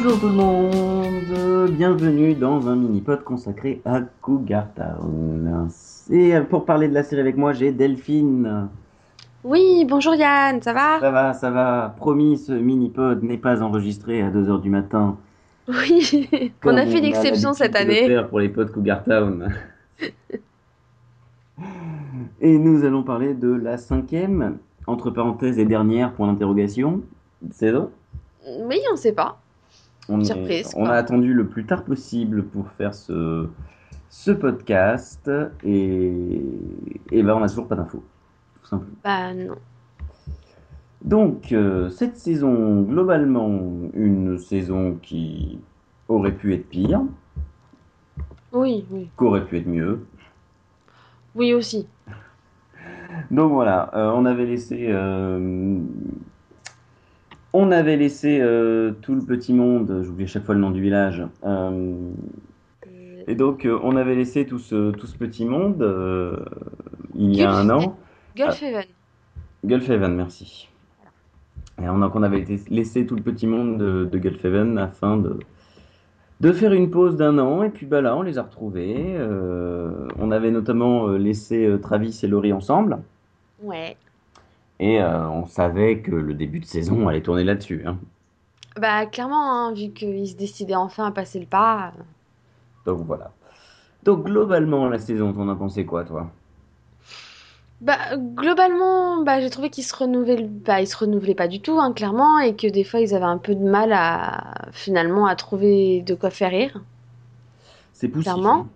Bonjour tout le monde, bienvenue dans un mini-pod consacré à Cougar Town. Et pour parler de la série avec moi, j'ai Delphine. Oui, bonjour Yann, ça va? Ça va, ça va. Promis, ce mini-pod n'est pas enregistré à 2h du matin. Oui, on a fait une exception cette année. pour les pods Cougar Town. Et nous allons parler de la cinquième, entre parenthèses et dernière, point d'interrogation, saison. Oui, on sait pas. On, Surprise, on quoi. a attendu le plus tard possible pour faire ce, ce podcast et, et ben on n'a toujours pas d'infos, tout simplement. Bah non. Donc, euh, cette saison, globalement, une saison qui aurait pu être pire, Oui, oui. qu'aurait pu être mieux. Oui aussi. Donc voilà, euh, on avait laissé, euh, on avait laissé euh, tout le petit monde, j'oublie à chaque fois le nom du village, euh, et donc euh, on avait laissé tout ce, tout ce petit monde il y a Gulf- un an. Gulfhaven. Gulfhaven, merci. Et on, donc on avait laissé tout le petit monde de, de Gulfhaven afin de, de faire une pause d'un an, et puis bah là on les a retrouvés. On avait notamment laissé Travis et Laurie ensemble. Ouais. Et euh, on savait que le début de saison allait tourner là-dessus. hein. Bah clairement, hein, vu qu'ils se décidaient enfin à passer le pas. euh, Donc voilà. Donc globalement, la saison, t'en as pensé quoi, toi? Bah globalement, bah j'ai trouvé qu'ils se renouvelaient, bah ils se renouvelaient pas du tout, hein, clairement, et que des fois ils avaient un peu de mal à finalement à trouver de quoi faire rire. C'est poussif. Clairement. hein.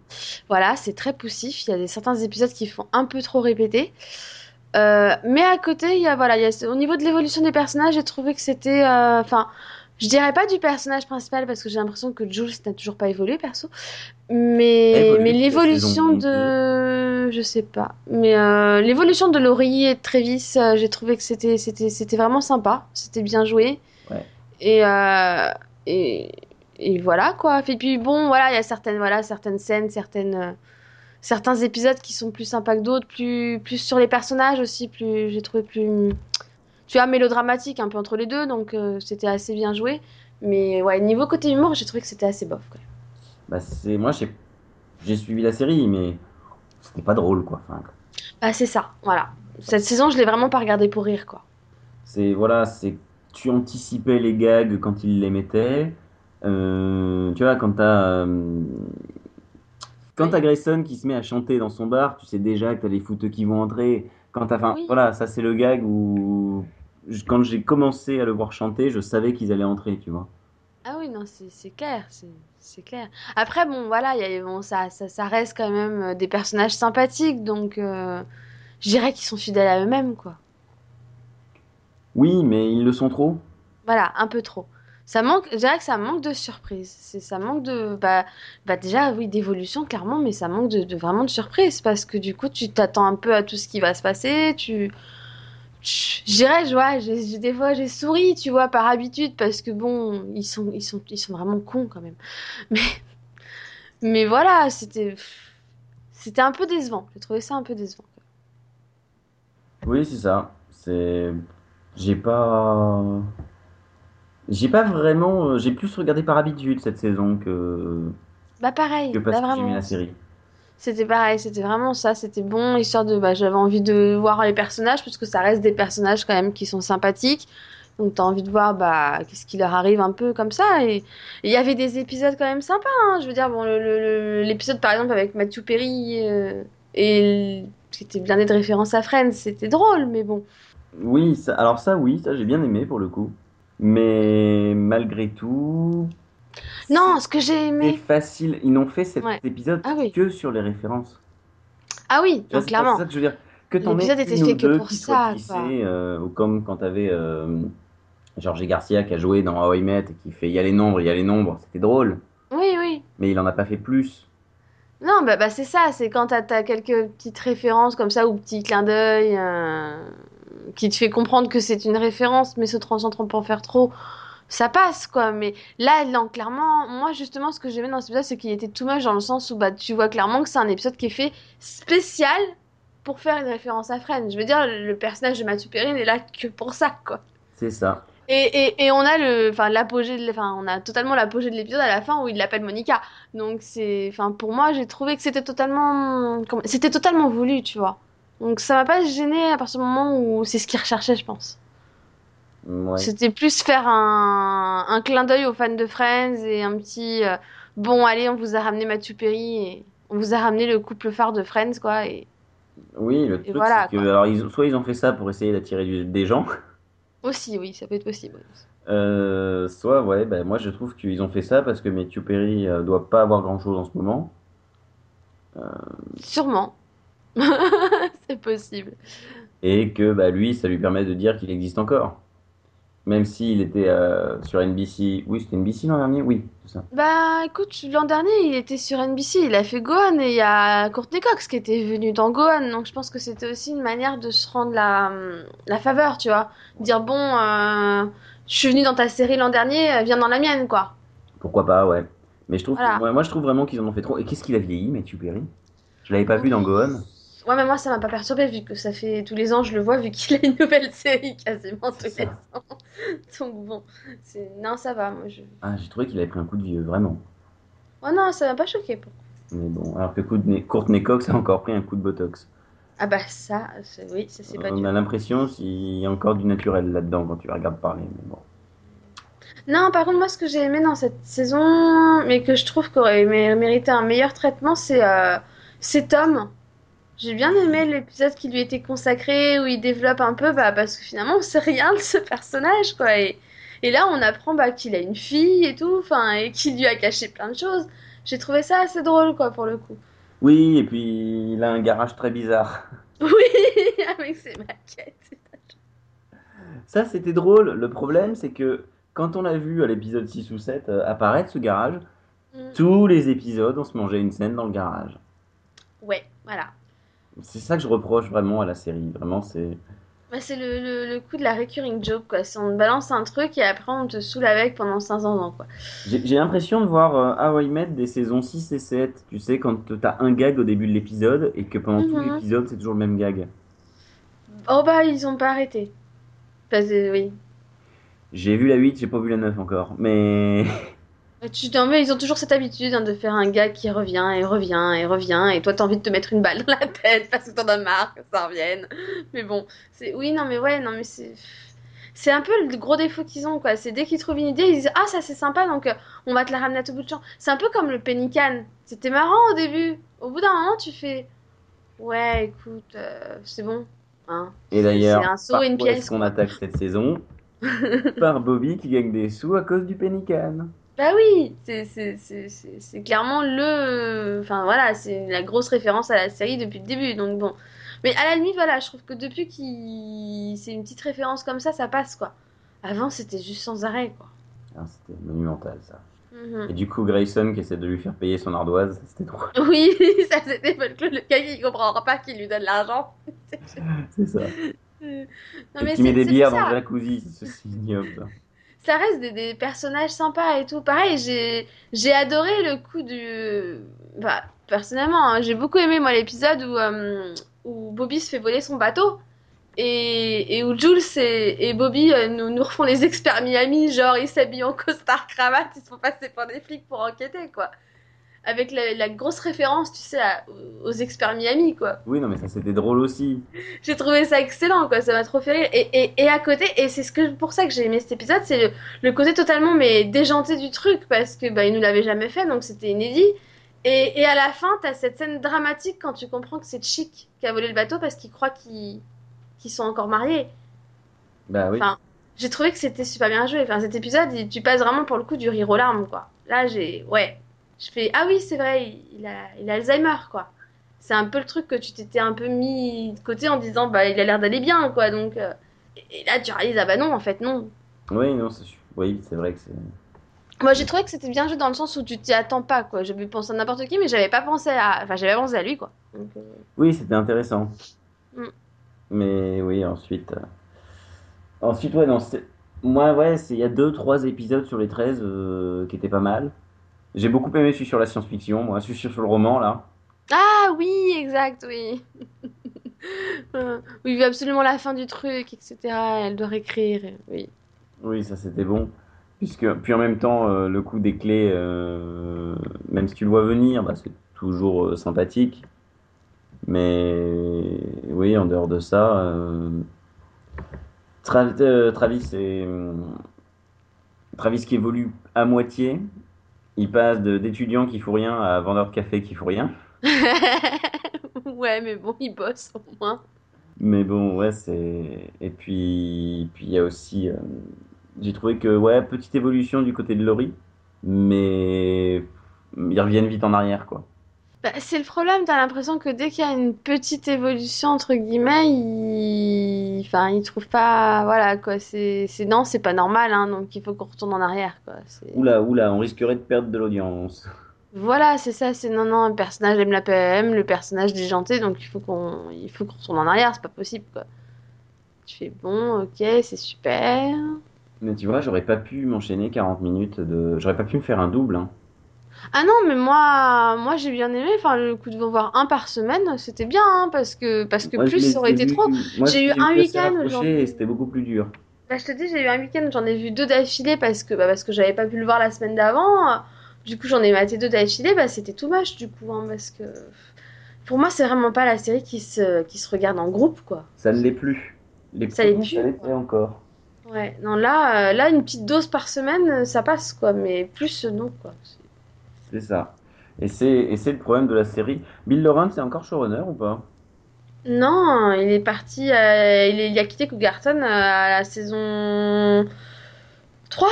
Voilà, c'est très poussif. Il y a des, certains épisodes qui font un peu trop répéter. Euh, mais à côté, il y a, voilà, il y a, au niveau de l'évolution des personnages, j'ai trouvé que c'était. euh, Enfin, je dirais pas du personnage principal parce que j'ai l'impression que Jules n'a toujours pas évolué, perso. Mais, Évolué mais l'évolution de. Je sais pas. Mais euh, l'évolution de Laurie et de Travis, euh, j'ai trouvé que c'était c'était c'était vraiment sympa. C'était bien joué. Ouais. Et, euh, et, et voilà quoi. Et puis bon, voilà, il y a certaines, voilà, certaines scènes, certaines, euh, certains épisodes qui sont plus sympas que d'autres, plus, plus sur les personnages aussi, plus, j'ai trouvé plus, tu vois, mélodramatique un peu entre les deux, donc euh, c'était assez bien joué. Mais ouais, niveau côté humour, j'ai trouvé que c'était assez bof. Quoi. Bah, c'est... Moi, j'ai... j'ai suivi la série, mais c'était pas drôle, quoi. Enfin, Bah c'est ça, voilà. Cette saison, je l'ai vraiment pas regardée pour rire, quoi. c'est... Voilà, c'est... Tu anticipais les gags quand ils les mettaient. Euh, tu vois, quand t'as... euh, Quand t'as Grayson qui se met à chanter dans son bar, tu sais déjà que t'as les fouteux qui vont entrer. Quand t'as... Enfin, Oui. voilà, ça c'est le gag où... Quand j'ai commencé à le voir chanter, je savais qu'ils allaient entrer, tu vois. Ah oui, non, c'est clair, c'est c'est clair. Après, bon, voilà, il y a, bon, ça, ça, ça reste quand même euh, des personnages sympathiques, donc euh, je dirais qu'ils sont fidèles à eux-mêmes, quoi. Oui, mais ils le sont trop. Voilà, un peu trop. Ça manque, je dirais que ça manque de surprise. Ça manque de, bah, bah déjà, oui, d'évolution, clairement, mais ça manque de, vraiment de surprise parce que du coup, tu t'attends un peu à tout ce qui va se passer. Tu, je dirais, je vois, j'ai- des fois, j'ai souri, tu vois, par habitude parce que bon, ils sont, ils sont, ils sont vraiment cons quand même. Mais, mais voilà, c'était, c'était un peu décevant. J'ai trouvé ça un peu décevant. Oui, c'est ça. C'est... J'ai pas... J'ai pas vraiment... euh, J'ai plus regardé par habitude cette saison que, Bah pareil, que parce là que la série. C'était pareil, c'était vraiment ça, c'était bon, histoire de, bah, j'avais envie de voir les personnages, parce que ça reste des personnages quand même qui sont sympathiques, donc t'as envie de voir, bah, qu'est-ce qui leur arrive un peu comme ça, et il y avait des épisodes quand même sympas, hein, je veux dire, bon, l'épisode par exemple avec Matthew Perry, euh, et c'était bien de référence à Friends, c'était drôle, mais bon. Oui, ça... alors ça, oui, ça j'ai bien aimé pour le coup. Mais malgré tout, Non, ce que j'ai c'est aimé, facile. Ils n'ont fait cet Ouais. épisode Ah oui. que sur les références. ah oui, non, c'est clairement, ça que je veux dire. Que t'en L'épisode était ou fait que pour ça, quoi. euh, ou comme quand t'avais euh, Georges Garcia qui a joué dans How I Met et qui fait Il y a les nombres, il y a les nombres. C'était drôle, oui, oui. mais il en a pas fait plus. Non, bah, bah c'est ça, c'est quand t'as, t'as quelques petites références comme ça ou petits clins d'œil euh, qui te fait comprendre que c'est une référence, mais se transcentrant pour en faire trop, ça passe quoi. Mais là, non, clairement, moi justement, ce que j'aimais dans cet épisode, c'est qu'il était too much dans le sens où bah, tu vois clairement que c'est un épisode qui est fait spécial pour faire une référence à Friends. Je veux dire, le personnage de Matthew Perry n'est là que pour ça quoi. C'est ça. Et, et, et on a le, enfin l'apogée, de- enfin on a totalement l'apogée de l'épisode à la fin où il l'appelle Monica. Donc c'est, enfin pour moi j'ai trouvé que c'était totalement, c'était totalement voulu, tu vois. Donc ça m'a pas gêné à partir du moment où c'est ce qu'il recherchait, je pense. Ouais. C'était plus faire un, un clin d'œil aux fans de Friends et un petit, euh, bon allez on vous a ramené Matthew Perry et on vous a ramené le couple phare de Friends quoi. Et Oui, le truc, voilà, c'est que quoi. alors, ils, soit ils ont fait ça pour essayer d'attirer des gens, aussi oui ça peut être possible. euh, soit, ouais, bah, moi je trouve qu'ils ont fait ça parce que Matthew Perry euh, doit pas avoir grand-chose en ce moment. Sûrement. C'est possible. Et que bah, lui, ça lui permet de dire qu'il existe encore. Même s'il était euh, sur NBC. Oui, c'était NBC l'an dernier? Oui, c'est ça. Bah écoute, l'an dernier il était sur NBC, il a fait Gohan et il y a Courtney Cox qui était venue dans Gohan, donc je pense que c'était aussi une manière de se rendre la, la faveur, tu vois. Dire bon, euh, je suis venue dans ta série l'an dernier, euh, viens dans la mienne, quoi. Pourquoi pas, ouais. Mais je trouve, Voilà. ouais, moi je trouve vraiment qu'ils en ont fait trop. Et qu'est-ce qu'il a vieilli, Matthew Perry? Je l'avais pas vu dans Gohan. Ouais, mais moi ça m'a pas perturbé vu que ça fait tous les ans je le vois, vu qu'il a une nouvelle série quasiment tous les ans. Donc bon, c'est... non, ça va, moi je. Ah, j'ai trouvé qu'il avait pris un coup de vieux, vraiment. Oh non, ça m'a pas choqué. pour- Mais bon, alors que Courtney, Cox a encore pris un coup de botox. Ah bah ça, c'est- oui, ça c'est pas On dur. a l'impression qu'il y a encore du naturel là-dedans quand tu la regardes parler. Mais bon. Non, par contre, moi, ce que j'ai aimé dans cette saison, mais que je trouve qu'aurait mé- mérité un meilleur traitement, c'est euh, c'est Tom. J'ai bien aimé l'épisode qui lui était consacré, où il développe un peu, bah, parce que finalement, on sait rien de ce personnage, quoi. Et, et là, on apprend bah, qu'il a une fille et tout, enfin, et qu'il lui a caché plein de choses. J'ai trouvé ça assez drôle, quoi, pour le coup. Oui, et puis il a un garage très bizarre. Oui, avec ses maquettes. Ça, c'était drôle. Le problème, c'est que quand on l'a vu à l'épisode 6 ou 7 euh, apparaître ce garage, Mm. tous les épisodes, on se mangeait une scène dans le garage. Ouais, voilà. C'est ça que je reproche vraiment à la série. Vraiment, c'est. Bah, c'est le, le, le coup de la recurring joke, quoi. C'est on te balance un truc et après on te saoule avec pendant 500 ans, quoi. J'ai l'impression de voir euh, How I Met des saisons 6 et 7. Tu sais, quand t'as un gag au début de l'épisode et que pendant tout Mhm. l'épisode, c'est toujours le même gag. Oh bah ils ont pas arrêté. Parce que oui. J'ai vu la 8, j'ai pas vu la 9 encore. Mais. Et Tu, non, mais ils ont toujours cette habitude hein, de faire un gars qui revient et revient et revient et toi t'as envie de te mettre une balle dans la tête parce que t'en as marre que ça revienne. Mais bon, c'est oui non mais ouais non mais c'est c'est un peu le gros défaut qu'ils ont quoi. C'est dès qu'ils trouvent une idée ils disent ah ça c'est sympa donc euh, on va te la ramener à tout bout de champ. C'est un peu comme le Pennycan. C'était marrant au début. Au bout d'un moment tu fais ouais écoute euh, c'est bon. Hein. Et d'ailleurs, c'est un saut et une pièce. qu'on attaque cette saison? Par Bobby qui gagne des sous à cause du Pennycan. Bah oui, c'est c'est- c'est- c'est- c'est clairement le... Enfin voilà, c'est la grosse référence à la série depuis le début, donc bon. Mais à la limite, voilà, je trouve que depuis qu'il... C'est une petite référence comme ça, ça passe, quoi. Avant, c'était juste sans arrêt, quoi. Ah, C'était monumental ça. Mhm. Et du coup, Grayson qui essaie de lui faire payer son ardoise, c'était drôle. Oui, ça c'était folklore, le gars qui comprendra pas qu'il lui donne l'argent. C'est ça. Non Et mais qui met des bières dans le jacuzzi, c'est ignoble. Ça reste des, personnages sympas et tout. Pareil, j'ai adoré le coup du. Bah, personnellement, hein, j'ai beaucoup aimé moi l'épisode où, euh, où Bobby se fait voler son bateau et, et où Jules et, et Bobby euh, nous, nous refont les experts Miami, genre ils s'habillent en costard cravate, ils se font passer pour des flics pour enquêter quoi. Avec la, la grosse référence, tu sais, à- aux experts Miami quoi. Oui, non, mais ça c'était drôle aussi. J'ai trouvé ça excellent, quoi. Ça m'a trop fait rire. Et, et, et à côté, et c'est ce que, pour ça que j'ai aimé cet épisode, c'est le, le côté totalement mais déjanté du truc, parce que bah, il nous l'avait jamais fait, donc c'était inédit. Et, et à la fin, t'as cette scène dramatique quand tu comprends que c'est Chic qui a volé le bateau parce qu'il croit qu'ils qu'ils sont encore mariés. Bah oui. Enfin, j'ai trouvé que c'était super bien joué. Enfin, cet épisode, tu passes vraiment pour le coup du rire aux larmes, quoi. Là, j'ai, ouais, je fais, ah oui, c'est vrai, il, a, il a Alzheimer, quoi. C'est un peu le truc que tu t'étais un peu mis de côté en disant, bah, il a l'air d'aller bien, quoi. Donc, euh, et là, tu réalises, ah bah non, en fait, non. Oui, non, c'est oui, c'est vrai que c'est. Moi, j'ai trouvé que c'était bien joué dans le sens où tu t'y attends pas, quoi. J'avais pensé à n'importe qui, mais j'avais pas pensé à, enfin, j'avais pensé à lui, quoi. Donc, euh, Oui, c'était intéressant. Mm. Mais oui, ensuite. euh, Ensuite, ouais, non, c'est- moi, ouais, c'est- il y a deux, trois épisodes sur les 13 euh, qui étaient pas mal. J'ai beaucoup aimé celui sur la science-fiction, moi, celui sur le roman, là. Ah oui, exact, oui. Oui, il veut absolument la fin du truc, etc. Elle doit réécrire, oui. Oui, ça c'était bon. Puisque, puis en même temps, euh, le coup des clés, euh, même si tu le vois venir, bah, c'est toujours euh, sympathique. Mais oui, en dehors de ça, Tra- euh, Travis, est, Travis qui évolue à moitié. Il passe de- d'étudiant qui fout rien à vendeur de café qui fout rien. Ouais, mais bon, il bosse au moins. Mais bon, ouais, c'est. Et puis, puis il y a aussi. euh, J'ai trouvé que, ouais, petite évolution du côté de Laurie, mais ils reviennent vite en arrière, quoi. Bah, c'est le problème, t'as l'impression que dès qu'il y a une petite évolution, entre guillemets, il... Enfin, il trouve pas... Voilà, quoi, c'est... c'est... Non, c'est pas normal, hein, donc il faut qu'on retourne en arrière, quoi. Oula, oula, on risquerait de perdre de l'audience. Voilà, c'est ça, c'est non, non, le personnage aime la PM, le personnage déjanté, donc il faut qu'on il faut qu'on retourne en arrière, c'est pas possible, quoi. Tu fais bon, ok, c'est super. Mais tu vois, j'aurais pas pu m'enchaîner 40 minutes de. J'aurais pas pu me faire un double, hein. Ah non, mais moi, moi j'ai bien aimé, enfin, le coup de voir un par semaine, c'était bien, hein, parce que, parce que Moi, plus ça aurait ai été trop. J'ai eu un week-end, et c'était beaucoup plus dur. Bah, je te dis, j'ai eu un week-end, j'en ai vu deux d'affilée parce que, bah, parce que j'avais pas pu le voir la semaine d'avant. Du coup, j'en ai maté deux d'affilée, bah, c'était too much, du coup, hein, parce que pour moi, c'est vraiment pas la série qui se, qui se regarde en groupe, quoi. Ça ne l'est plus. Les Ça l'est plus, ça l'était encore. Ouais, non, là, euh, là, une petite dose par semaine, ça passe, quoi, mais plus, non, quoi. C'est- C'est ça. Et c'est et c'est le problème de la série. Bill Lawrence est encore showrunner ou pas? Non, il est parti, euh, il, est- il a quitté Cougarton euh, à la saison 3,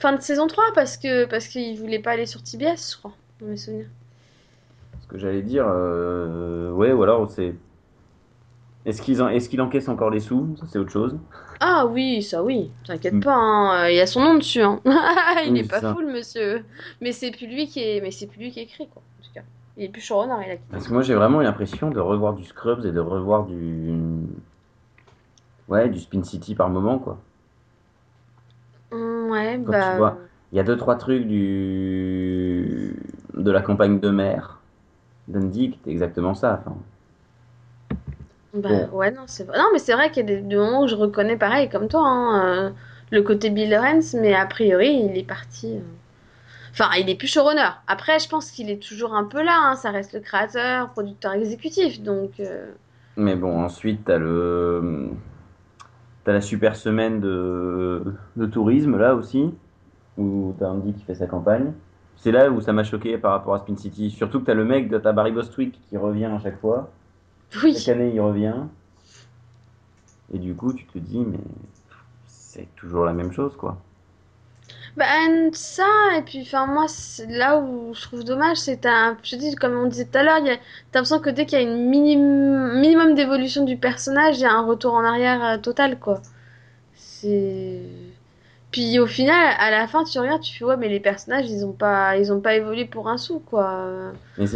fin de saison 3, parce que, parce qu'il voulait pas aller sur TBS, je crois, dans mes souvenirs. Ce que j'allais dire, euh, ouais, ou alors c'est. Est-ce qu'ils en... qu'il encaisse encore les sous? Ça, c'est autre chose. Ah oui, ça oui, t'inquiète Mm. pas, hein, euh, il y a son nom dessus, hein. Il Oui, est c'est pas ça. fou, le monsieur. Mais c'est plus lui qui est, mais c'est plus lui qui écrit, quoi, en tout cas. Il est plus showrunner, il a quitté. Parce que moi, j'ai vraiment eu l'impression de revoir du Scrubs et de revoir du. Ouais, du Spin City par moment, quoi. Mm, ouais, Quand bah. tu vois, il y a deux, trois trucs du. de la campagne de mer qui était exactement ça. Enfin, Bah ouais, non, c'est. Non, mais c'est vrai qu'il y a des, des moments où je reconnais pareil, comme toi, hein, euh, le côté Bill Lawrence, mais a priori, il est parti. euh. Enfin, il est plus showrunner. Après, je pense qu'il est toujours un peu là, hein, ça reste le créateur, producteur exécutif, donc. euh, Mais bon, ensuite, t'as le. T'as la super semaine de, de tourisme, là aussi, où t'as Andy qui fait sa campagne. C'est là où ça m'a choqué par rapport à Spin City. Surtout que t'as le mec, de- t'as Barry Bostwick qui revient à chaque fois. Oui. Chaque année, il revient. Et du coup, tu te dis, mais c'est toujours la même chose, quoi. Bah, ça, et puis, enfin, moi, c'est là où je trouve dommage, c'est, un, je te dis, comme on disait tout à l'heure, a, t'as l'impression que dès qu'il y a une minim- minimum d'évolution du personnage, il y a un retour en arrière euh, total, quoi. C'est. Puis au final, à la fin, tu regardes, tu fais, ouais, mais les personnages, ils ont pas, ils ont pas évolué pour un sou, quoi.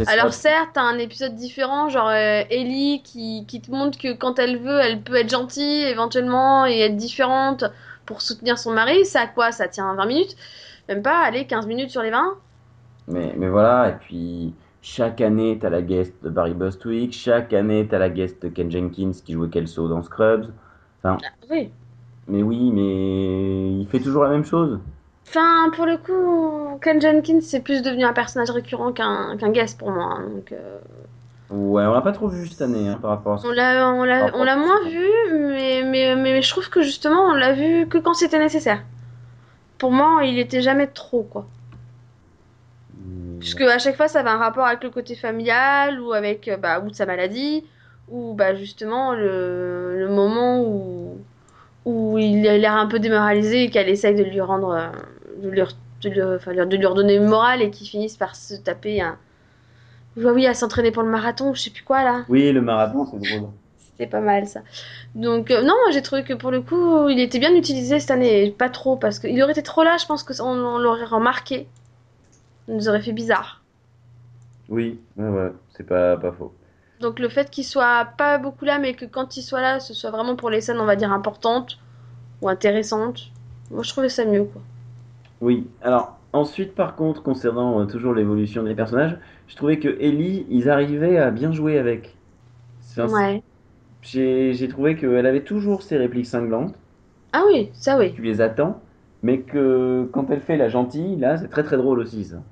Alors certes, t'as un épisode différent, genre euh, Ellie qui, qui te montre que quand elle veut, elle peut être gentille éventuellement et être différente pour soutenir son mari. Ça quoi? Ça tient 20 minutes? Même pas, allez, 15 minutes sur les 20? Mais, mais voilà, et puis chaque année, t'as la guest de Barry Bostwick, chaque année, t'as la guest de Ken Jenkins qui jouait Kelso dans Scrubs. Enfin, Oui. Mais oui, mais il fait toujours la même chose. Enfin, pour le coup, Ken Jenkins, c'est plus devenu un personnage récurrent qu'un qu'un guest pour moi. hein, donc, euh, Ouais, on l'a pas trop vu cette année hein, par rapport à ce on l'a, on moins vu, mais, mais, mais je trouve que justement, on l'a vu que quand c'était nécessaire. Pour moi, il était jamais trop, quoi. Puisque à chaque fois, ça avait un rapport avec le côté familial ou avec euh, bah, ou de sa maladie ou bah, justement le, le moment où, où il a l'air un peu démoralisé et qu'elle essaye de lui rendre euh, de lui, de lui, enfin, de lui redonner une morale et qu'il finisse par se taper un oui à s'entraîner pour le marathon ou je sais plus quoi là Oui, le marathon, c'est drôle. c'était pas mal ça donc euh, non moi j'ai trouvé que pour le coup il était bien utilisé cette année pas trop parce qu'il aurait été trop là je pense que on, on l'aurait remarqué ça nous aurait fait bizarre Oui, ouais, ouais, c'est pas, pas faux. Donc le fait qu'il soit pas beaucoup là, mais que quand il soit là, ce soit vraiment pour les scènes, on va dire, importantes ou intéressantes, moi je trouvais ça mieux, quoi. Oui, alors ensuite, par contre, concernant euh, toujours l'évolution des personnages, je trouvais que Ellie, ils arrivaient à bien jouer avec. Ouais. J'ai j'ai trouvé qu'elle avait toujours ses répliques cinglantes. Ah oui, ça oui. tu les attends, Mais que quand elle fait la gentille, là, c'est très très drôle aussi, ça.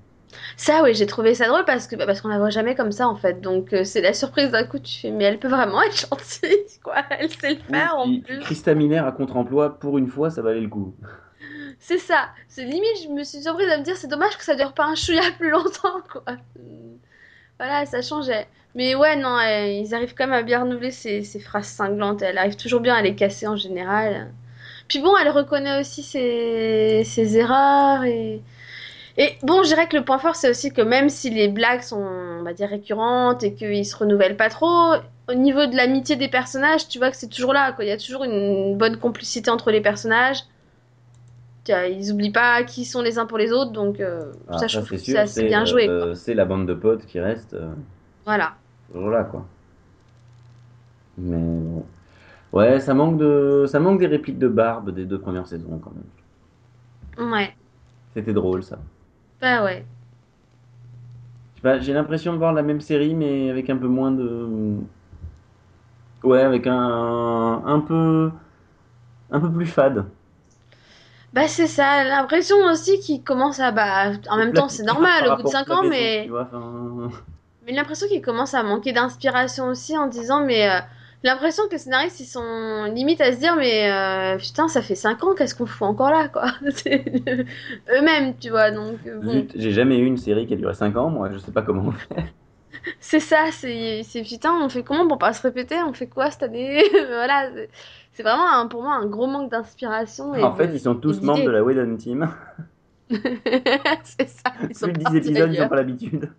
Ça, oui, j'ai trouvé ça drôle parce que bah, parce qu'on la voit jamais comme ça en fait. Donc euh, c'est la surprise d'un coup. Tu fais, mais elle peut vraiment être gentille, quoi. Elle sait le Oui, faire en puis plus. Christa Miller à contre-emploi, pour une fois, ça valait le coup. C'est ça. C'est limite, je me suis surprise à me dire, c'est dommage que ça dure pas un chouïa plus longtemps, quoi. Voilà, ça changeait. Mais ouais, non, ils arrivent quand même à bien renouveler ces, ces phrases cinglantes. Elle arrive toujours bien à les casser en général. Puis bon, elle reconnaît aussi ses, ses erreurs et... Et bon, je dirais que le point fort, c'est aussi que même si les blagues sont, on va dire, récurrentes et qu'ils se renouvellent pas trop, au niveau de l'amitié des personnages, tu vois que c'est toujours là, quoi. Il y a toujours une bonne complicité entre les personnages. Ils oublient pas qui sont les uns pour les autres, donc euh, Ah, ça, je ça, trouve c'est que c'est assez bien joué, euh, c'est la bande de potes qui reste euh, Voilà. toujours là, quoi. Mais bon. Ouais, ça manque de, ça manque des répliques de Barbe des deux premières saisons, quand même. Ouais. C'était drôle, ça. Bah ouais. Je sais pas, j'ai l'impression de voir la même série, mais avec un peu moins de. Ouais, avec un, un peu, un peu plus fade. Bah c'est ça, l'impression aussi qu'il commence à... Bah, en même temps, c'est normal au bout de rapport 5 à la ans, maison, mais... vois, Mais l'impression qu'il commence à manquer d'inspiration aussi en disant, mais euh, l'impression que les scénaristes ils sont limite à se dire, mais euh, putain, ça fait 5 ans, qu'est-ce qu'on fout encore là, quoi? Eux-mêmes, tu vois, donc euh, bon. J'ai jamais eu une série qui a duré 5 ans, moi, je sais pas comment on fait. C'est ça, c'est c'est putain, on fait comment pour pas se répéter? On fait quoi cette année? Voilà, c'est vraiment un- pour moi un gros manque d'inspiration En fait, ils sont tous membres de la Whedon Team. C'est ça, ils sont Plus de 10 partis épisodes, ils n'ont pas l'habitude.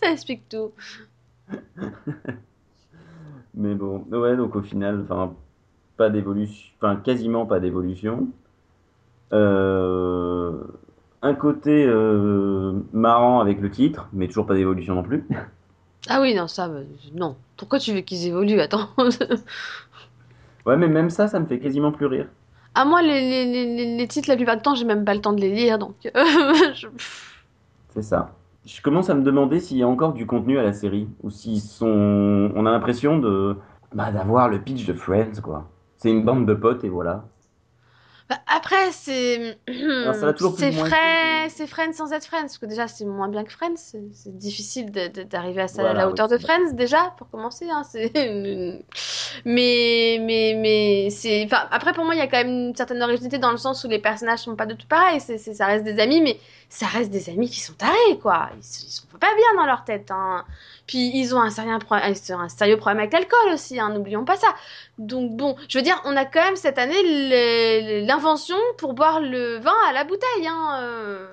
Ça explique tout. Mais bon, ouais, donc au final, enfin, pas d'évolution, enfin, quasiment pas d'évolution. Euh, un côté euh, marrant avec le titre, mais toujours pas d'évolution non plus. Ah oui, non, ça, bah, non. Pourquoi tu veux qu'ils évoluent? Attends. Ouais, mais même ça, ça me fait quasiment plus rire. Ah, moi, les, les, les, les- titres, la plupart du temps, j'ai même pas le temps de les lire, donc. euh, je- C'est ça. Je commence à me demander s'il y a encore du contenu à la série, ou s'ils sont... On a l'impression de... bah, d'avoir le pitch de Friends, quoi. C'est une bande de potes, et voilà. Bah, après, c'est. Plus C'est été- c'est Friends sans être Friends, parce que déjà, c'est moins bien que Friends. C'est difficile d'arriver à ça, à la oui, hauteur de. Friends, déjà, pour commencer. hein, Mais, mais, mais, c'est. Enfin, après, pour moi, il y a quand même une certaine originalité dans le sens où les personnages sont pas de tout pareils. Ça reste des amis, mais ça reste des amis qui sont tarés, quoi. Ils, ils sont pas bien dans leur tête, hein. Puis ils ont un sérieux, problème avec l'alcool aussi, hein, n'oublions pas ça. Donc bon, je veux dire, on a quand même cette année l'invention pour boire le vin à la bouteille. Hein, euh.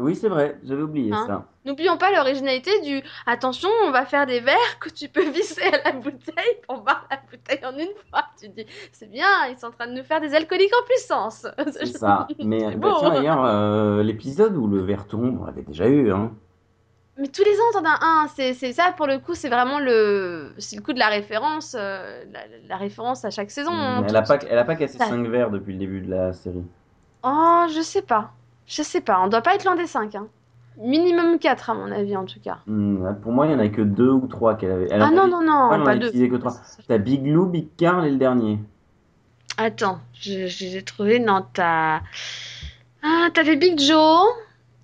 Oui, c'est vrai, j'avais oublié Hein ça. N'oublions pas l'originalité du attention, on va faire des verres que tu peux visser à la bouteille pour boire la bouteille en une fois. Tu dis, c'est bien, ils sont en train de nous faire des alcooliques en puissance. C'est ça. Mais bah, tiens, d'ailleurs, euh, l'épisode où le verre tombe, on l'avait déjà eu, hein. Mais tous les ans, t'en as un. C'est c'est ça, pour le coup, c'est vraiment le, c'est le coup de la référence, euh, la, la référence à chaque saison. hein, Elle a pas, elle a pas cassé Ça- 5 verres depuis le début de la série. Oh, je sais pas. Je sais pas. On doit pas être loin des 5. Hein. Minimum 4, à mon avis, en tout cas. Hmm, pour moi, il y en a que 2 ou 3 qu'elle avait. Elle Ah pas non, non, non, Ouais, pas deux. que 3. T'as Big Lou, Big Carl et le dernier. Attends, je, je les ai trouvés. Non, t'as. Ah, t'avais Big Joe,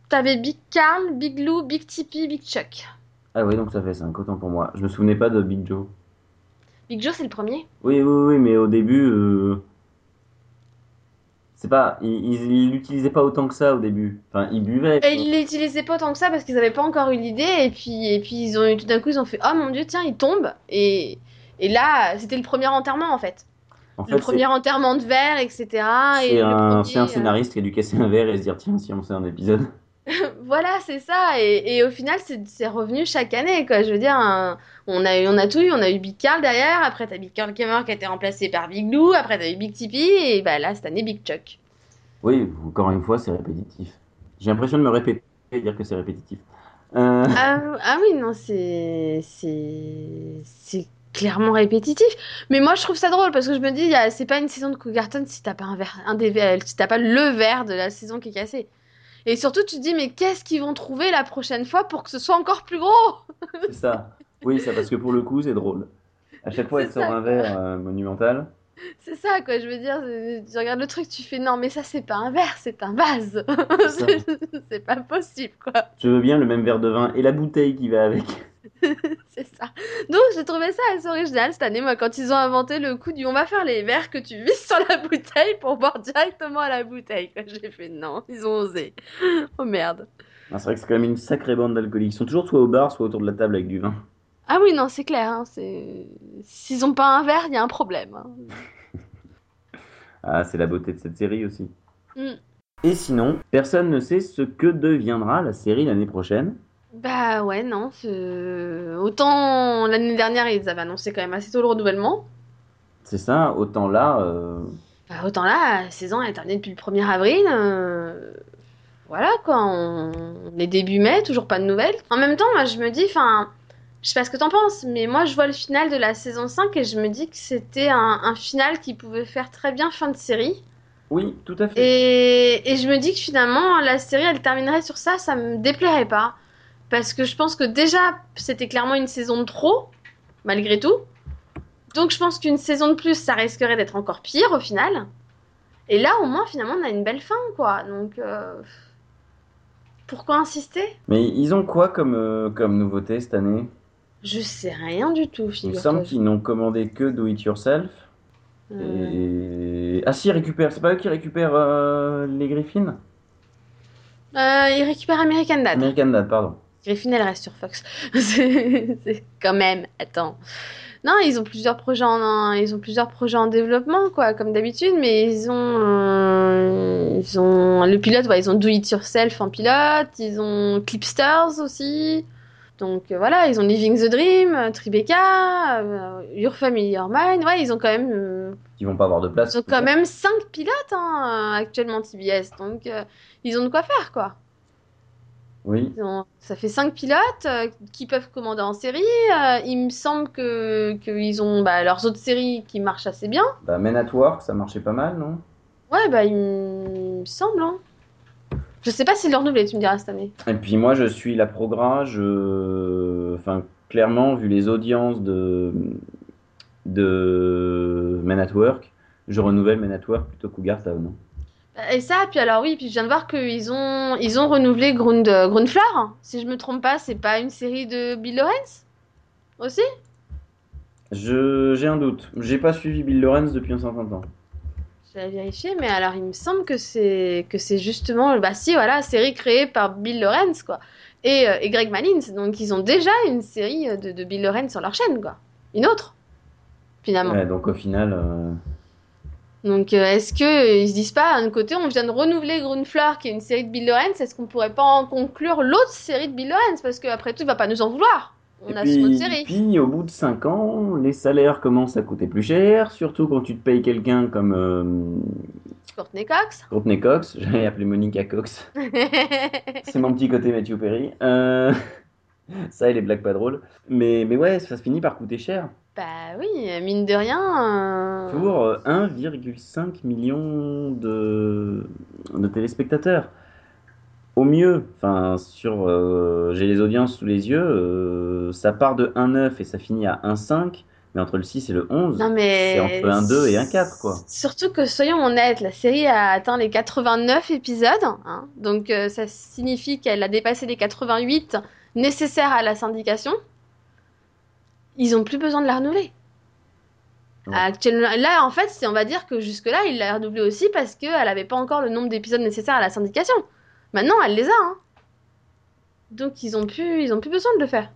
t'avais Big Carl, Big Lou, Big Tippy, Big Chuck. Ah oui, donc ça fait 5, autant pour moi. Je me souvenais pas de Big Joe. Big Joe, c'est le premier Oui, oui, oui, mais au début, euh, c'est pas, ils il, il l'utilisaient pas autant que ça au début. Enfin, ils buvaient. Et ils l'utilisaient pas tant que ça parce qu'ils avaient pas encore eu l'idée. Et puis, et puis ils ont eu tout d'un coup, ils ont fait Oh mon dieu, tiens, il tombe. Et, et là, c'était le premier enterrement en fait. En Le fait, premier enterrement de verre, etc. Et c'est un, premier, un euh, scénariste qui a dû casser un verre et se dire tiens, si on fait un épisode. Voilà, c'est ça. Et, et au final, c'est c'est revenu chaque année, quoi. Je veux dire, un- on a, on a tout eu. On a eu Big Carl derrière. Après, t'as Big Carl qui est mort, qui a été remplacé par Big Lou. Après, t'as eu Big Tippy. Et bah là, cette année, Big Chuck. Oui, encore une fois, c'est répétitif. J'ai l'impression de me répéter et dire que c'est répétitif. Euh, Ah, ah oui, non, c'est. C'est. Clairement répétitif. Mais moi, je trouve ça drôle parce que je me dis, c'est pas une saison de Cougarton si t'as pas un un des si t'as pas le verre de la saison qui est cassé. Et surtout, tu te dis, mais qu'est-ce qu'ils vont trouver la prochaine fois pour que ce soit encore plus gros? c'est ça. Oui, ça parce que pour le coup, c'est drôle. À chaque fois, elle sort un verre euh, monumental. C'est ça, quoi, je veux dire, c'est- tu regardes le truc, tu fais non, mais ça, c'est pas un verre, c'est un vase. C'est pas possible, quoi. Je veux bien le même verre de vin et la bouteille qui va avec. C'est ça. Donc, j'ai trouvé ça assez original cette année, moi, quand ils ont inventé le coup du on va faire les verres que tu vises sur la bouteille pour boire directement à la bouteille. J'ai fait non, ils ont osé. Oh merde. Ah, c'est vrai que c'est quand même une sacrée bande d'alcooliques. Ils sont toujours soit au bar, soit autour de la table avec du vin. Ah oui, non, c'est clair, hein. S'ils ont pas un verre, il y a un problème. hein. Ah, c'est la beauté de cette série aussi. Mm. Et sinon, personne ne sait ce que deviendra la série l'année prochaine. Bah ouais, non, c'est- autant l'année dernière, ils avaient annoncé quand même assez tôt le renouvellement. C'est ça, autant là, euh, Bah, autant là, la saison est terminée depuis le 1er avril. euh, Voilà quoi, on... on est début mai, toujours pas de nouvelles. En même temps, moi je me dis, enfin, je sais pas ce que t'en penses, mais moi je vois le final de la saison 5 et je me dis que c'était un, un final qui pouvait faire très bien fin de série. oui, tout à fait. Et, et je me dis que finalement, la série elle terminerait sur ça, ça me déplairait pas. Parce que je pense que déjà, c'était clairement une saison de trop, malgré tout. Donc je pense qu'une saison de plus, ça risquerait d'être encore pire au final. Et là, au moins, finalement, on a une belle fin, quoi. Donc, euh, pourquoi insister? Mais ils ont quoi comme, euh, comme nouveauté cette année? Je sais rien du tout, Il me semble qu'ils n'ont commandé que Do It Yourself. Euh, Et... Ah si, ils récupèrent. C'est pas eux qui récupèrent les Griffins? Euh, il récupère American Dad. American Dad, pardon. Griffin, elle reste sur Fox. c'est quand même, attends. Non, ils ont plusieurs projets en, ils ont plusieurs projets en développement, quoi, comme d'habitude, mais ils ont, euh, ils ont le pilote, ouais, ils ont Do It Yourself en pilote, ils ont Clipsters aussi. Donc euh, voilà, ils ont Living the Dream, euh, Tribeca, euh, Your Family, Your Mine. Ouais, ils ont quand même, euh, Ils vont pas avoir de place. ils ont quand même cinq pilotes hein, actuellement TBS, donc ils ont de quoi faire, quoi. Oui. Ont- Ça fait cinq pilotes euh, qui peuvent commander en série. Euh, il me semble que qu'ils ont bah, leurs autres séries qui marchent assez bien. Bah, Men at Work, ça marchait pas mal, non? Ouais, bah il me semble. Hein. Je sais pas s'ils le renouvelé, tu me diras cette année. Et puis moi, je suis la progra, je... Enfin, clairement, vu les audiences de, de Men at Work, je renouvelle Men at Work plutôt Cougar Town. Et ça, puis alors oui, puis je viens de voir qu'ils ont ils ont renouvelé Grund, Grundflower. Si je me trompe pas, c'est pas une série de Bill Lawrence aussi? J'ai un doute. J'ai pas suivi Bill Lawrence depuis un certain temps. Je vais vérifier, mais alors il me semble que c'est que c'est justement bah si voilà série créée par Bill Lawrence quoi et, euh, et Greg Malins donc ils ont déjà une série euh, de, de Bill Lawrence sur leur chaîne quoi une autre finalement Ouais, donc au final, euh, donc euh, est-ce que euh, se disent pas d'un côté on vient de renouveler Grundflower qui est une série de Bill Lawrence est-ce qu'on pourrait pas en conclure l'autre série de Bill Lawrence parce qu'après tout il va pas nous en vouloir on Et a puis, autre série puis, au bout de 5 ans, les salaires commencent à coûter plus cher, surtout quand tu te payes quelqu'un comme euh, Courtney Cox Courtney Cox. J'allais appeler Monica Cox. C'est mon petit côté Matthew Perry. Euh, Ça et les blagues pas drôles. Mais, mais ouais, ça se finit par coûter cher. bah oui mine de rien euh, Pour euh, 1,5 million de, de téléspectateurs. Au mieux, enfin, sur, euh, j'ai les audiences sous les yeux, euh, ça part de 1,9 et ça finit à 1,5, mais entre le 6 et le 11, Non mais c'est entre un 2 et un 4, quoi. Surtout que soyons honnêtes, la série a atteint les 89 épisodes, hein. donc euh, ça signifie qu'elle a dépassé les 88 nécessaires à la syndication. Ils ont plus besoin de la renouveler. Ouais. Actuellement, là, en fait, on va dire que jusque là, ils l'a renouvelée aussi parce qu'elle avait pas encore le nombre d'épisodes nécessaires à la syndication. Maintenant, elle les a, hein. Donc ils ont plus, ils ont plus besoin de le faire.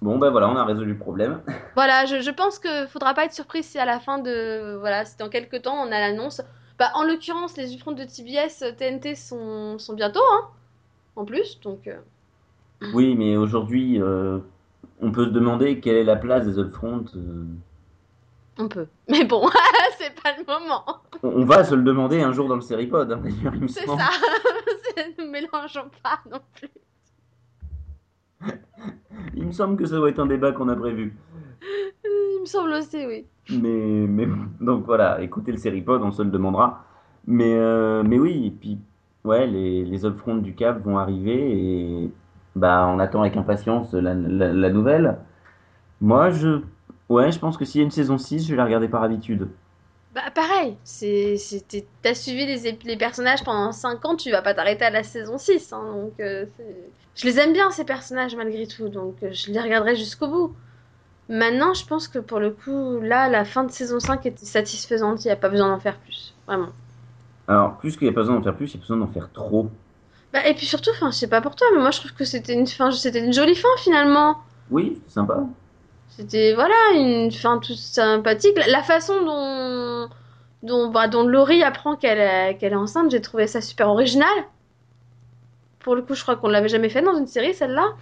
Bon, bah voilà, on a résolu le problème. Voilà, je, je pense que faudra pas être surpris si à la fin de. Voilà, si dans quelques temps on a l'annonce. Bah, en l'occurrence, les upfronts de TBS TNT sont, sont bientôt, hein. En plus, donc. euh, Oui, mais aujourd'hui, euh, on peut se demander quelle est la place des upfronts. euh. on peut. Mais bon, c'est pas le moment. On, on va se le demander un jour dans le Seripod, hein, d'ailleurs, il me C'est semble. ça. C'est- Nous mélangeons pas non plus. Il me semble que ça doit être un débat qu'on a prévu. Il me semble aussi, oui. Mais, mais bon, donc voilà, écoutez le Seripod, on se le demandera. Mais, euh, mais oui, et puis, ouais, les, les upfronts du Cap vont arriver et bah, on attend avec impatience la, la- la nouvelle. Moi, je Ouais, je pense que s'il y a une saison 6, je vais la regarder par habitude. Bah pareil, t'as suivi les, les personnages pendant 5 ans, tu vas pas t'arrêter à la saison 6. hein, donc euh, je les aime bien ces personnages malgré tout, donc euh, je les regarderai jusqu'au bout. Maintenant, je pense que pour le coup, là, la fin de saison 5 était satisfaisante, il n'y a pas besoin d'en faire plus, vraiment. Alors, plus qu'il n'y a pas besoin d'en faire plus, il y a besoin d'en faire trop. Bah, et puis surtout, enfin, je sais pas pour toi, mais moi je trouve que c'était une fin, c'était une jolie fin finalement. Oui, sympa. C'était voilà une fin toute sympathique. La, la façon dont dont bah, dont Laurie apprend qu'elle est, qu'elle est enceinte, j'ai trouvé ça super original. Pour le coup, je crois qu'on l'avait jamais fait dans une série celle-là.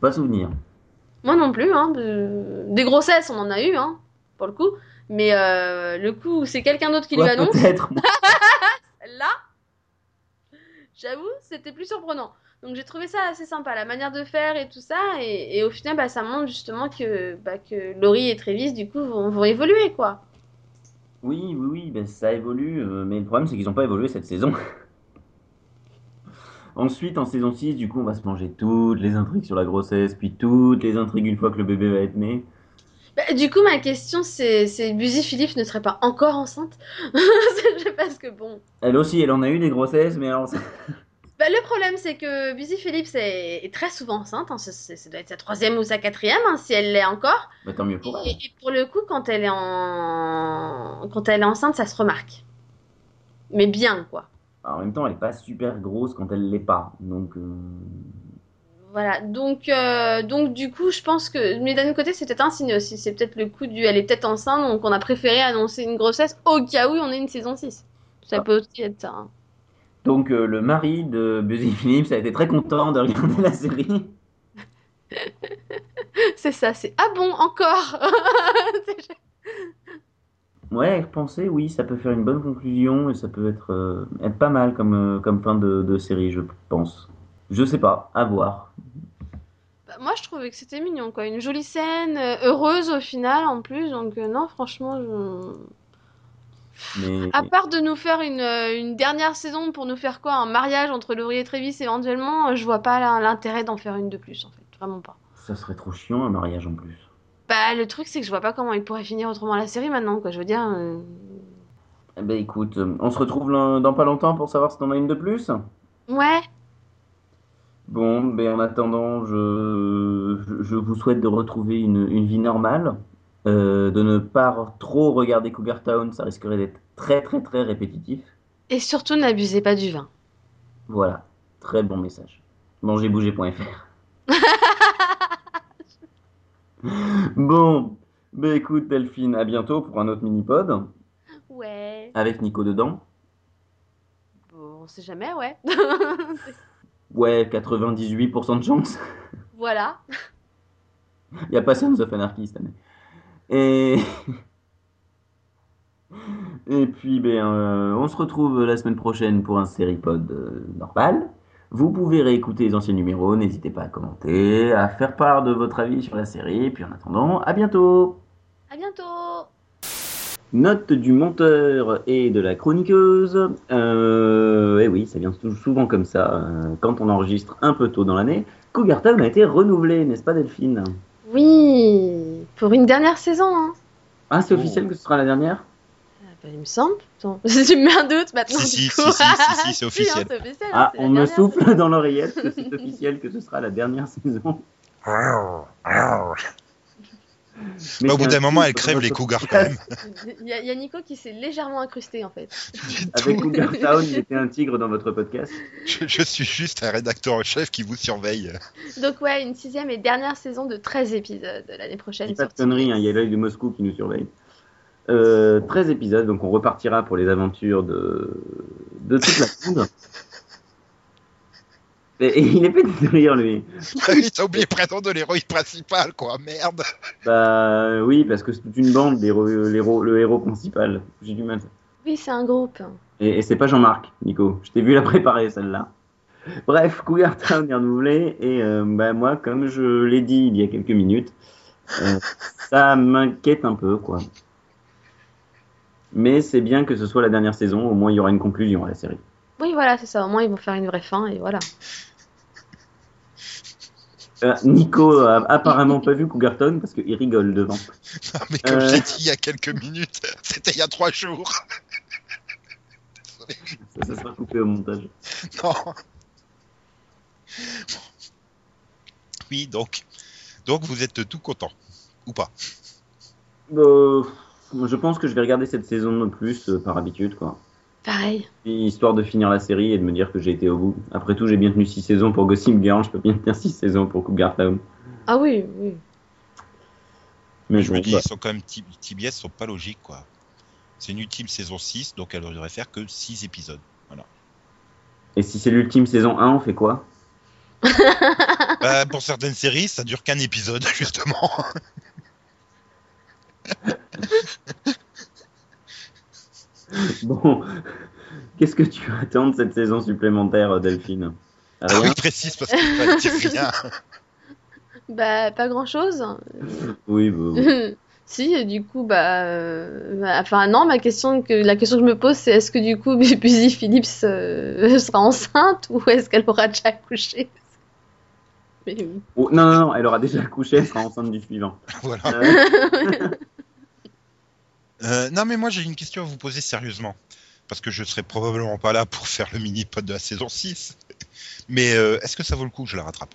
Pas souvenir. Moi non plus. Hein, de- Des grossesses, on en a eu, hein, pour le coup. Mais euh, le coup, c'est quelqu'un d'autre qui lui annonce. peut-être. Là, j'avoue, c'était plus surprenant. Donc j'ai trouvé ça assez sympa, la manière de faire et tout ça. Et, au final, bah, ça montre justement que, bah, que Laurie et Travis, du coup, vont, vont évoluer, quoi. Oui, oui, oui, ben, ça évolue, euh, mais le problème c'est qu'ils n'ont pas évolué cette saison. Ensuite, en saison 6, du coup, on va se manger toutes les intrigues sur la grossesse, puis toutes les intrigues une fois que le bébé va être né. Bah, du coup, ma question, c'est, c'est Busy Philippe ne serait pas encore enceinte? Parce que bon... Elle aussi, elle en a eu des grossesses, mais alors... Bah, le problème, c'est que Busy Phillips est, est très souvent enceinte. hein. Ça, c'est- ça doit être sa troisième ou sa quatrième, hein, si elle l'est encore. Bah, tant mieux pour Et, elle. et pour le coup, quand elle est en, quand elle est enceinte, ça se remarque. Mais bien, quoi. En même temps, elle est pas super grosse quand elle l'est pas, donc... euh, Voilà. Donc, euh, donc du coup, je pense que, mais d'un autre côté, c'est peut-être un signe aussi. C'est peut-être le coup du, elle est peut-être enceinte, donc on a préféré annoncer une grossesse au cas où on ait une saison 6. Ça Ah. peut aussi être ça. hein. Donc, euh, le mari de Busy Phillips a été très content de regarder la série. C'est ça. C'est ah bon encore? Ouais, repenser, oui, ça peut faire une bonne conclusion et ça peut être, euh, être pas mal comme, comme fin de, de série, je pense. Je sais pas, à voir. Bah, moi, je trouvais que c'était mignon, quoi. Une jolie scène, euh, heureuse au final, en plus. Donc, euh, non, franchement, je... Mais À part de nous faire une, euh, une dernière saison pour nous faire quoi? Un mariage entre Laurie et Travis éventuellement, je vois pas l'intérêt d'en faire une de plus, en fait. Vraiment pas. ça serait trop chiant un mariage en plus. Bah, le truc, c'est que je vois pas comment il pourrait finir autrement la série maintenant, quoi. Je veux dire. euh, ben écoute, on se retrouve dans pas longtemps pour savoir si t'en as une de plus? Ouais, Bon, ben en attendant, je, je, vous souhaite de retrouver une, une vie normale, euh, de ne pas trop regarder Cougar Town, ça risquerait d'être très très très répétitif. et surtout n'abusez pas du vin. Voilà, très bon message. Mangerbouger.fr Bon, ben écoute Delphine, à bientôt pour un autre mini-pod Ouais. avec Nico dedans. Bon, on sait jamais, ouais. Ouais, 98% de chance. voilà. Il n'y a pas Sons of Anarchy cette année. Et... Et puis, ben, euh, on se retrouve la semaine prochaine pour un série-pod euh, normal. Vous pouvez réécouter les anciens numéros, n'hésitez pas à commenter, à faire part de votre avis sur la série. Et puis en attendant, à bientôt À bientôt. Note du monteur et de la chroniqueuse. Euh, et oui, ça vient sou- souvent comme ça, euh, quand on enregistre un peu tôt dans l'année. Cougar Town a été renouvelé, n'est-ce pas Delphine? Oui, pour une dernière saison, hein. Ah, c'est Oh. officiel que ce sera la dernière? Ah bah, il me semble. Tu me mets un doute maintenant. Si, du si, coup. si, si, si, c'est Si, officiel. c'est officiel. Ah, on me souffle dans l'oreillette que c'est officiel que ce sera la dernière saison. Mais Bah, au bout un d'un moment, elle crève les cougars quand même. Il y, a- il y a Nico qui s'est légèrement incrusté en fait. Avec Cougar Town, il était un tigre dans votre podcast. Je, je suis juste un rédacteur en chef qui vous surveille. Donc ouais, une sixième et dernière saison de 13 épisodes l'année prochaine. Pas de conneries, hein, il y a l'œil de Moscou qui nous surveille. Euh, 13 épisodes, donc on repartira pour les aventures de, de toute la bande. Et, il est fait de rire, lui. Il t'a oublié le prénom de l'héroïne principale, quoi. Merde. Bah oui, parce que c'est toute une bande, l'héros- le héros principal. J'ai du mal. Oui, c'est un groupe. Et, et c'est pas Jean-Marc, Nico. Je t'ai vu la préparer, celle-là. Bref, Cougar Town est renouvelé. Et euh, bah, moi, comme je l'ai dit il y a quelques minutes, euh, ça m'inquiète un peu, quoi. Mais c'est bien que ce soit la dernière saison. Au moins, il y aura une conclusion à la série. Oui, voilà, c'est ça. Au moins, ils vont faire une vraie fin et voilà. Euh, Nico a apparemment pas vu Cougarton parce qu'il rigole devant. Non, mais comme Euh. j'ai dit il y a quelques minutes, c'était il y a trois jours. Ça, ça sera coupé au montage. Non. Oui, donc. Donc vous êtes tout content. Ou pas? Euh, je pense que je vais regarder cette saison de plus euh, par habitude, quoi. Pareil. Histoire de finir la série et de me dire que j'ai été au bout. Après tout, j'ai bien tenu 6 saisons pour Gossip Girl, je peux bien tenir 6 saisons pour Cougar Town. Ah oui, oui. Mais Je bon, me dis, ils sont quand même. TBS sont pas logiques, quoi. C'est une ultime saison 6, donc elle devrait faire que 6 épisodes. Et si c'est l'ultime saison 1, on fait quoi? Bah, pour certaines séries, ça dure qu'un épisode, justement. Bon, qu'est-ce que tu attends de cette saison supplémentaire, Delphine? Ah Rien oui, précise, parce que rien. Bah, pas grand chose. Oui, bah, oui. si, du coup, bah, euh, bah, Enfin, non, ma question que, la question que je me pose, c'est est-ce que du coup, Busy Phillips euh, sera enceinte ou est-ce qu'elle aura déjà accouché? Mais. Oh, non, non, non, elle aura déjà accouché, elle sera enceinte du suivant. Voilà. Euh, Euh, non, mais moi j'ai une question à vous poser sérieusement. Parce que je serai probablement pas là pour faire le mini-pod de la saison 6. Mais euh, est-ce que ça vaut le coup que je la rattrape?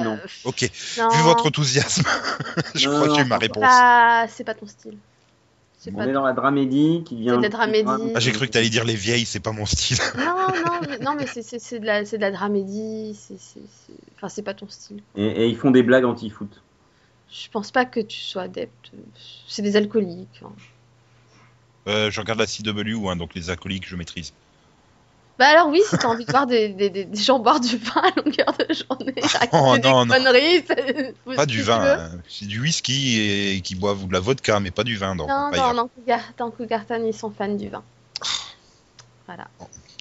Non. Euh, Ok, non, vu votre enthousiasme, je Non, crois que j'ai eu ma non. réponse. Ah, c'est pas ton style. C'est on pas est dans la dramédie qui vient. C'est de la dramédie. Ah, j'ai cru que t'allais dire les vieilles, c'est pas mon style. Non, non, mais, non, mais c'est- c'est c'est de la, c'est de la dramédie. c'est- c'est- c'est- Enfin, c'est pas ton style. Et, et ils font des blagues anti-foot. Je pense pas que tu sois adepte. C'est des alcooliques. hein. Euh, je regarde la CW, hein, donc les alcooliques, je maîtrise. Bah alors oui, si t'as envie de voir des, des, des, des gens boire du vin à longueur de journée, raconter Oh, des non, non. conneries, c'est- faut- Pas du tu vin, veux. hein. c'est du whisky et qui boivent de la vodka, mais pas du vin. Donc, Non, pas non, Cougar, dans Cougarton, ils sont fans du vin. Voilà.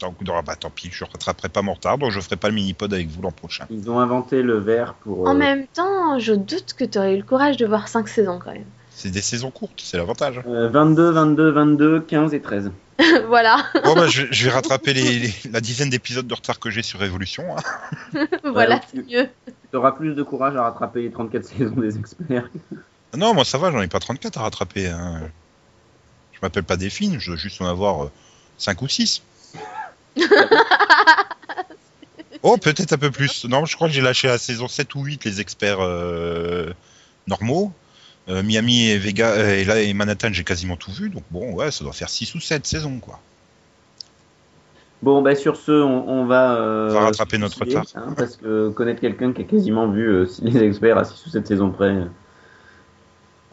Donc, non, bah, tant pis, je rattraperai pas mon retard, donc je ferai pas le mini-pod avec vous l'an prochain. Ils ont inventé le verre pour. En euh, même temps, je doute que tu aurais eu le courage de voir 5 saisons quand même. C'est des saisons courtes, c'est l'avantage. euh, 22, 22, 22, 15 et 13. voilà, Bon, bah, je, je vais rattraper les, les- la dizaine d'épisodes de retard que j'ai sur Révolution. hein. voilà, Ouais, c'est mieux. Tu auras plus de courage à rattraper les 34 saisons des experts. Ah Non, moi ça va, j'en ai pas 34 à rattraper. hein. Je m'appelle pas Delphine, je dois juste en avoir 5 ou 6. oh, peut-être un peu plus. Non, je crois que j'ai lâché la saison 7 ou 8 les experts euh, normaux. Euh, Miami et Vega euh, et là et Manhattan, j'ai quasiment tout vu. Donc bon, ouais, ça doit faire 6 ou 7 saisons quoi. Bon, bah sur ce, on, on va. euh, On va rattraper notre retard. hein, parce que connaître quelqu'un qui a quasiment vu euh, les experts à 6 ou 7 saisons près.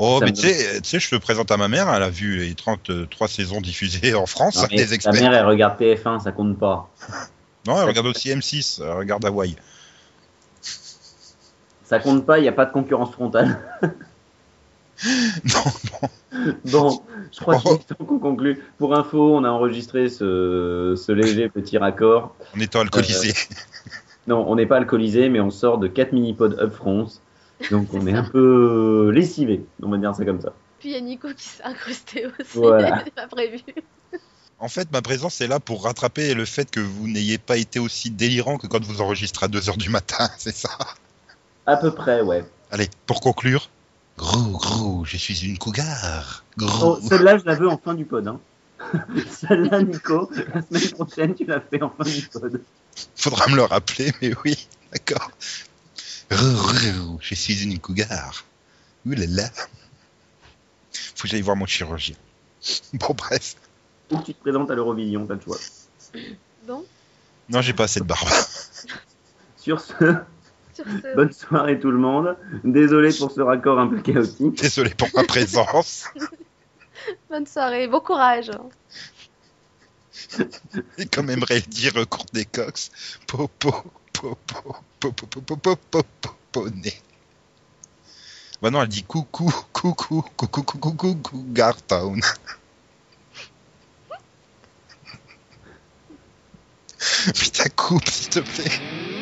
Euh, Oh, Ça mais me tu sais, je te présente à ma mère, elle a vu les 33 saisons diffusées en France, non, des ta experts. mère, elle regarde TF1, ça compte pas. Non, elle regarde aussi M6, elle regarde Hawaii. Ça compte pas, il n'y a pas de concurrence frontale. Non, Bon, je crois qu'il Oh. est temps qu'on conclue. Pour info, on a enregistré ce, ce léger petit raccord. en étant alcoolisé. Non, on n'est pas alcoolisé, mais on sort de 4 mini-pods Up France. Donc on est un peu lessivé, on va dire ça comme ça. Puis il y a Nico qui s'est incrusté aussi, Voilà. pas prévu. En fait, ma présence est là pour rattraper le fait que vous n'ayez pas été aussi délirant que quand vous enregistrez à 2h du matin, c'est ça? À peu près, ouais. Allez, pour conclure. Gros, gros, je suis une cougar. Gros. Oh, Celle-là, je la veux en fin du pod. Hein. Celle-là, Nico, la semaine prochaine, tu la fais en fin du pod. Faudra me le rappeler, mais oui, d'accord. Je suis une cougar. Ouh là là. Faut que j'aille voir mon chirurgien. Bon, bref. Ou que tu te présentes à l'Eurovision, t'as le choix. Bon, Non, j'ai pas assez de barbe. Sur ce, sur ce, bonne soirée tout le monde. Désolé pour ce raccord un peu chaotique. Désolé pour ma présence. bonne soirée, bon courage. Et comme aimerait le dire euh, Courtney Cox, popo, poponné. Bah non, elle dit coucou, coucou, coucou, coucou, coucou, Gartown. Putain, coupe, s'il te plaît.